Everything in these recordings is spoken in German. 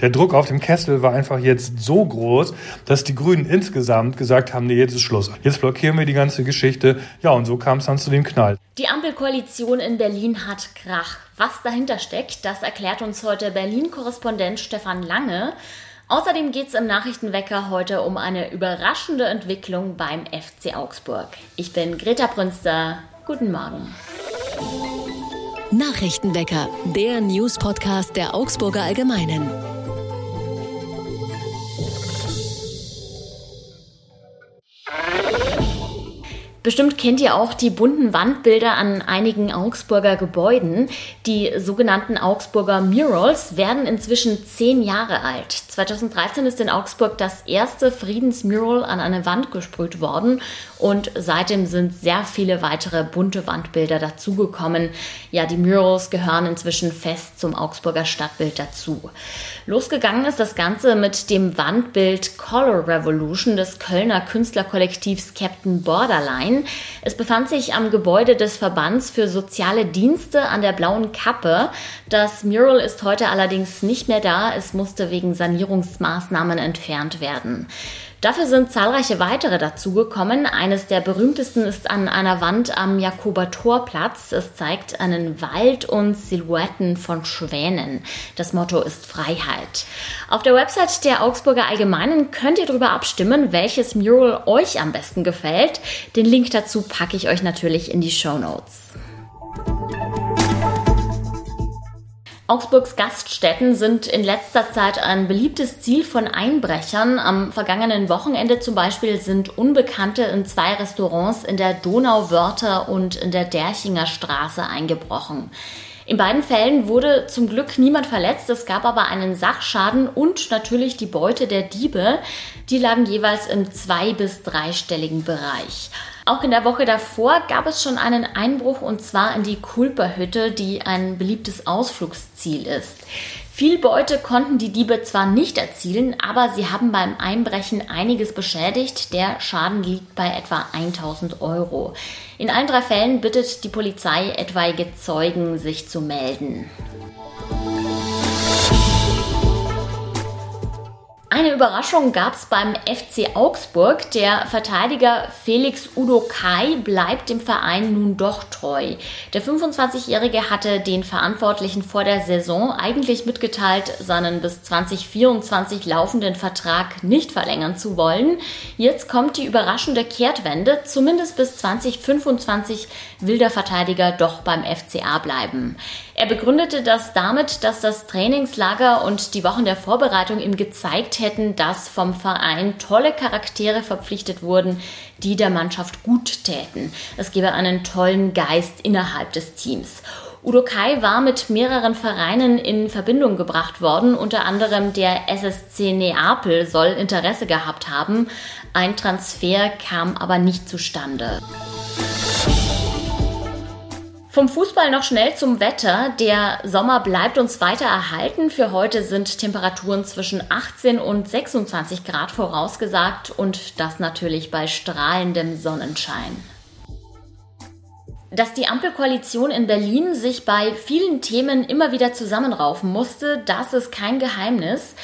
der Druck auf dem Kessel war einfach jetzt so groß, dass die Grünen insgesamt gesagt haben, nee, jetzt ist Schluss. Jetzt blockieren wir die ganze Geschichte. Ja, und so kam es dann zu dem Knall. Die Ampelkoalition in Berlin hat Krach. Was dahinter steckt, das erklärt uns heute Berlin-Korrespondent Stefan Lange. Außerdem geht es im Nachrichtenwecker heute um eine überraschende Entwicklung beim FC Augsburg. Ich bin Greta Brünster. Guten Morgen. Nachrichtenwecker, der News-Podcast der Augsburger Allgemeinen. Bestimmt kennt ihr auch die bunten Wandbilder an einigen Augsburger Gebäuden. Die sogenannten Augsburger Murals werden inzwischen zehn Jahre alt. 2013 ist in Augsburg das erste Friedensmural an eine Wand gesprüht worden und seitdem sind sehr viele weitere bunte Wandbilder dazugekommen. Ja, die Murals gehören inzwischen fest zum Augsburger Stadtbild dazu. Losgegangen ist das Ganze mit dem Wandbild Color Revolution des Kölner Künstlerkollektivs Captain Borderline. Berlin. Es befand sich am Gebäude des Verbands für soziale Dienste an der Blauen Kappe. Das Mural ist heute allerdings nicht mehr da. Es musste wegen Sanierungsmaßnahmen entfernt werden. Dafür sind zahlreiche weitere dazugekommen. Eines der berühmtesten ist an einer Wand am Jakober Torplatz. Es zeigt einen Wald und Silhouetten von Schwänen. Das Motto ist Freiheit. Auf der Website der Augsburger Allgemeinen könnt ihr darüber abstimmen, welches Mural euch am besten gefällt. Den Link dazu packe ich euch natürlich in die Show Notes. Augsburgs Gaststätten sind in letzter Zeit ein beliebtes Ziel von Einbrechern. Am vergangenen Wochenende zum Beispiel sind Unbekannte in zwei Restaurants in der Donauwörter und in der Derchinger Straße eingebrochen. In beiden Fällen wurde zum Glück niemand verletzt, es gab aber einen Sachschaden und natürlich die Beute der Diebe. Die lagen jeweils im zwei- bis dreistelligen Bereich. Auch in der Woche davor gab es schon einen Einbruch und zwar in die Kulperhütte, die ein beliebtes Ausflugsziel ist. Viel Beute konnten die Diebe zwar nicht erzielen, aber sie haben beim Einbrechen einiges beschädigt. Der Schaden liegt bei etwa 1000 Euro. In allen drei Fällen bittet die Polizei etwaige Zeugen, sich zu melden. Eine Überraschung gab es beim FC Augsburg. Der Verteidiger Felix Udo Kai bleibt dem Verein nun doch treu. Der 25-Jährige hatte den Verantwortlichen vor der Saison eigentlich mitgeteilt, seinen bis 2024 laufenden Vertrag nicht verlängern zu wollen. Jetzt kommt die überraschende Kehrtwende. Zumindest bis 2025 will der Verteidiger doch beim FCA bleiben. Er begründete das damit, dass das Trainingslager und die Wochen der Vorbereitung ihm gezeigt hätten, dass vom Verein tolle Charaktere verpflichtet wurden, die der Mannschaft gut täten. Es gebe einen tollen Geist innerhalb des Teams. Udo Kai war mit mehreren Vereinen in Verbindung gebracht worden, unter anderem der SSC Neapel soll Interesse gehabt haben. Ein Transfer kam aber nicht zustande. Vom Fußball noch schnell zum Wetter. Der Sommer bleibt uns weiter erhalten. Für heute sind Temperaturen zwischen 18 und 26 Grad vorausgesagt und das natürlich bei strahlendem Sonnenschein. Dass die Ampelkoalition in Berlin sich bei vielen Themen immer wieder zusammenraufen musste, das ist kein Geheimnis.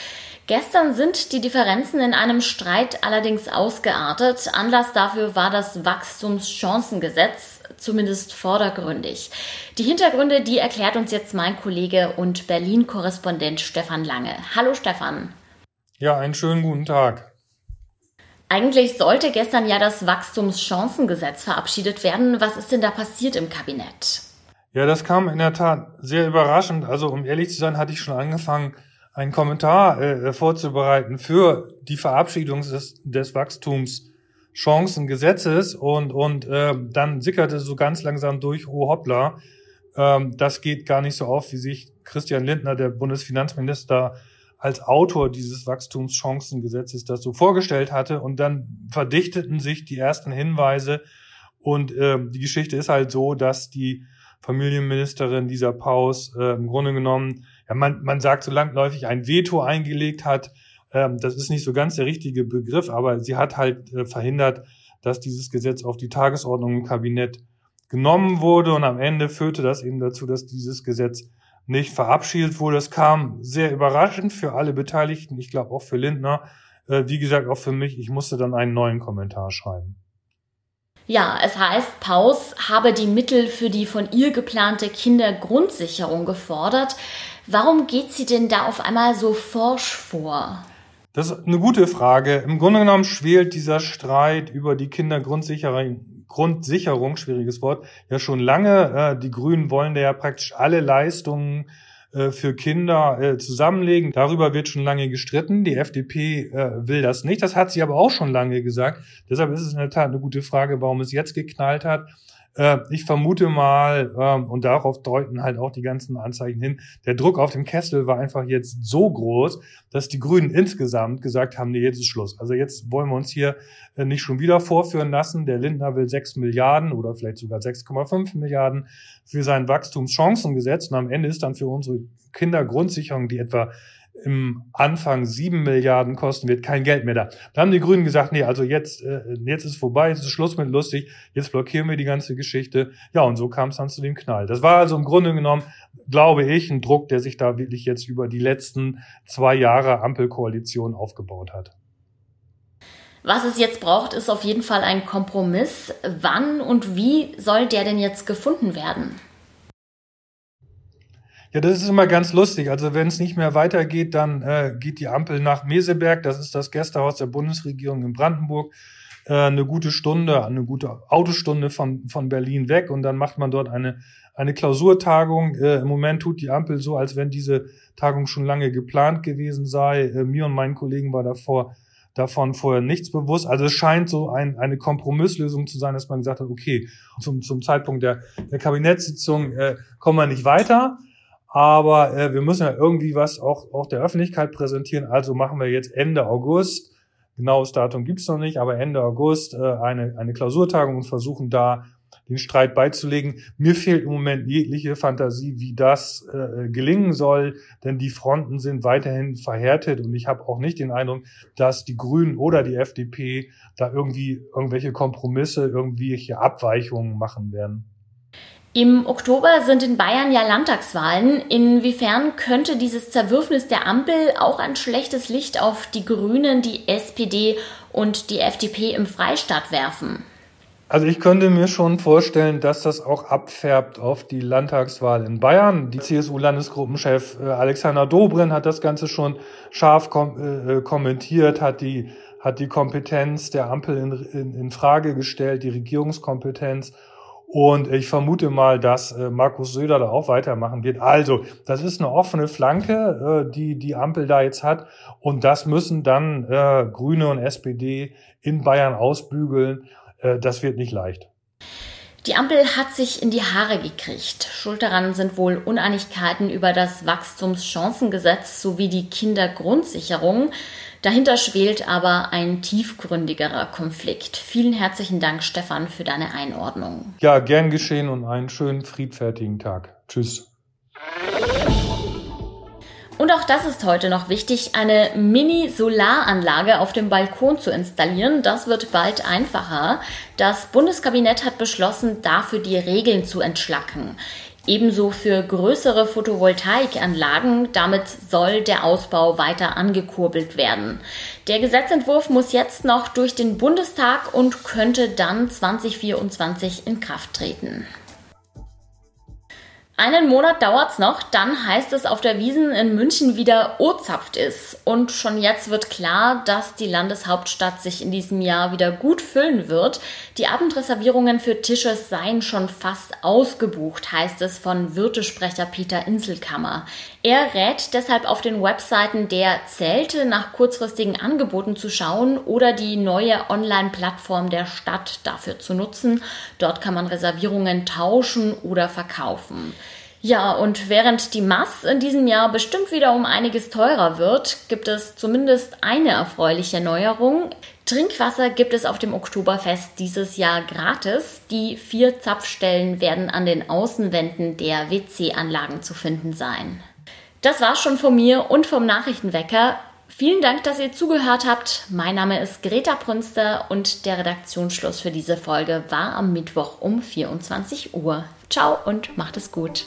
Gestern sind die Differenzen in einem Streit allerdings ausgeartet. Anlass dafür war das Wachstumschancengesetz, zumindest vordergründig. Die Hintergründe, die erklärt uns jetzt mein Kollege und Berlin-Korrespondent Stefan Lange. Hallo Stefan. Ja, einen schönen guten Tag. Eigentlich sollte gestern ja das Wachstumschancengesetz verabschiedet werden. Was ist denn da passiert im Kabinett? Ja, das kam in der Tat sehr überraschend. Also um ehrlich zu sein, hatte ich schon angefangen, einen Kommentar äh, vorzubereiten für die Verabschiedung des, des Wachstums Chancengesetzes und, und äh, dann sickerte so ganz langsam durch, oh hoppla, ähm, das geht gar nicht so auf, wie sich Christian Lindner, der Bundesfinanzminister, als Autor dieses Wachstumschancengesetzes das so vorgestellt hatte. Und dann verdichteten sich die ersten Hinweise. Und äh, die Geschichte ist halt so, dass die Familienministerin dieser Paus äh, im Grunde genommen, ja, man, man sagt so langläufig, ein Veto eingelegt hat ähm, das ist nicht so ganz der richtige Begriff, aber sie hat halt äh, verhindert, dass dieses Gesetz auf die Tagesordnung im Kabinett genommen wurde und am Ende führte das eben dazu, dass dieses Gesetz nicht verabschiedet wurde. Es kam sehr überraschend für alle Beteiligten, ich glaube auch für Lindner, äh, wie gesagt auch für mich. Ich musste dann einen neuen Kommentar schreiben. Ja, es heißt, Paus habe die Mittel für die von ihr geplante Kindergrundsicherung gefordert. Warum geht sie denn da auf einmal so forsch vor? Das ist eine gute Frage. Im Grunde genommen schwelt dieser Streit über die Kindergrundsicherung, Grundsicherung, schwieriges Wort, ja schon lange. Äh, die Grünen wollen ja praktisch alle Leistungen äh, für Kinder äh, zusammenlegen. Darüber wird schon lange gestritten. Die FDP will das nicht. Das hat sie aber auch schon lange gesagt. Deshalb ist es in der Tat eine gute Frage, warum es jetzt geknallt hat. Äh, ich vermute mal, ähm, und darauf deuten halt auch die ganzen Anzeichen hin, der Druck auf dem Kessel war einfach jetzt so groß, dass die Grünen insgesamt gesagt haben, nee, jetzt ist Schluss. Also jetzt wollen wir uns hier äh, nicht schon wieder vorführen lassen. Der Lindner will 6 Milliarden oder vielleicht sogar 6,5 Milliarden für sein Wachstumschancengesetz. Und am Ende ist dann für unsere Kindergrundsicherung, die etwa im Anfang sieben Milliarden kosten wird, kein Geld mehr da. Da haben die Grünen gesagt, nee, also jetzt, äh, jetzt ist vorbei, jetzt ist Schluss mit lustig, jetzt blockieren wir die ganze Geschichte. Ja, und so kam es dann zu dem Knall. Das war also im Grunde genommen, glaube ich, ein Druck, der sich da wirklich jetzt über die letzten zwei Jahre Ampelkoalition aufgebaut hat. Was es jetzt braucht, ist auf jeden Fall ein Kompromiss. Wann und wie soll der denn jetzt gefunden werden? Ja, das ist immer ganz lustig. Also wenn es nicht mehr weitergeht, dann äh, geht die Ampel nach Meseberg. Das ist das Gästehaus der Bundesregierung in Brandenburg. Äh, eine gute Stunde, eine gute Autostunde von, von Berlin weg. Und dann macht man dort eine, eine Klausurtagung. Äh, Im Moment tut die Ampel so, als wenn diese Tagung schon lange geplant gewesen sei. Äh, mir und meinen Kollegen war davor davon vorher nichts bewusst. Also es scheint so ein, eine Kompromisslösung zu sein, dass man gesagt hat, okay, zum, zum Zeitpunkt der, der Kabinettssitzung äh, kommen wir nicht weiter. Aber äh, wir müssen ja irgendwie was auch, auch der Öffentlichkeit präsentieren. Also machen wir jetzt Ende August, genaues Datum gibt's noch nicht, aber Ende August äh, eine, eine Klausurtagung und versuchen da den Streit beizulegen. Mir fehlt im Moment jegliche Fantasie, wie das äh, gelingen soll, denn die Fronten sind weiterhin verhärtet und ich habe auch nicht den Eindruck, dass die Grünen oder die FDP da irgendwie irgendwelche Kompromisse, irgendwelche Abweichungen machen werden. Im Oktober sind in Bayern ja Landtagswahlen. Inwiefern könnte dieses Zerwürfnis der Ampel auch ein schlechtes Licht auf die Grünen, die SPD und die FDP im Freistaat werfen? Also ich könnte mir schon vorstellen, dass das auch abfärbt auf die Landtagswahl in Bayern. Die CSU-Landesgruppenchef äh, Alexander Dobrin hat das Ganze schon scharf kom äh, kommentiert, hat die, hat die Kompetenz der Ampel in, in, in Frage gestellt, die Regierungskompetenz und ich vermute mal, dass äh, Markus Söder da auch weitermachen wird. Also, das ist eine offene Flanke, äh, die die Ampel da jetzt hat. Und das müssen dann äh, Grüne und SPD in Bayern ausbügeln. Das wird nicht leicht. Die Ampel hat sich in die Haare gekriegt. Schuld daran sind wohl Uneinigkeiten über das Wachstumschancengesetz sowie die Kindergrundsicherung. Dahinter schwelt aber ein tiefgründigerer Konflikt. Vielen herzlichen Dank, Stefan, für deine Einordnung. Ja, gern geschehen und einen schönen, friedfertigen Tag. Tschüss. Und auch das ist heute noch wichtig, eine Mini-Solaranlage auf dem Balkon zu installieren. Das wird bald einfacher. Das Bundeskabinett hat beschlossen, dafür die Regeln zu entschlacken. Ebenso für größere Photovoltaikanlagen. Damit soll der Ausbau weiter angekurbelt werden. Der Gesetzentwurf muss jetzt noch durch den Bundestag und könnte dann 2024 in Kraft treten. Einen Monat dauert's noch, dann heißt es auf der Wiesen in München wieder O-zapft ist. Und schon jetzt wird klar, dass die Landeshauptstadt sich in diesem Jahr wieder gut füllen wird. Die Abendreservierungen für Tische seien schon fast ausgebucht, heißt es von Wirtesprecher Peter Inselkammer. Er rät deshalb auf den Webseiten der Zelte nach kurzfristigen Angeboten zu schauen oder die neue Online-Plattform der Stadt dafür zu nutzen. Dort kann man Reservierungen tauschen oder verkaufen. Ja, und während die Mass in diesem Jahr bestimmt wieder um einiges teurer wird, gibt es zumindest eine erfreuliche Neuerung. Trinkwasser gibt es auf dem Oktoberfest dieses Jahr gratis. Die vier Zapfstellen werden an den Außenwänden der WC-Anlagen zu finden sein. Das war's schon von mir und vom Nachrichtenwecker. Vielen Dank, dass ihr zugehört habt. Mein Name ist Greta Brünster und der Redaktionsschluss für diese Folge war am Mittwoch um 24 Uhr. Ciao und macht es gut.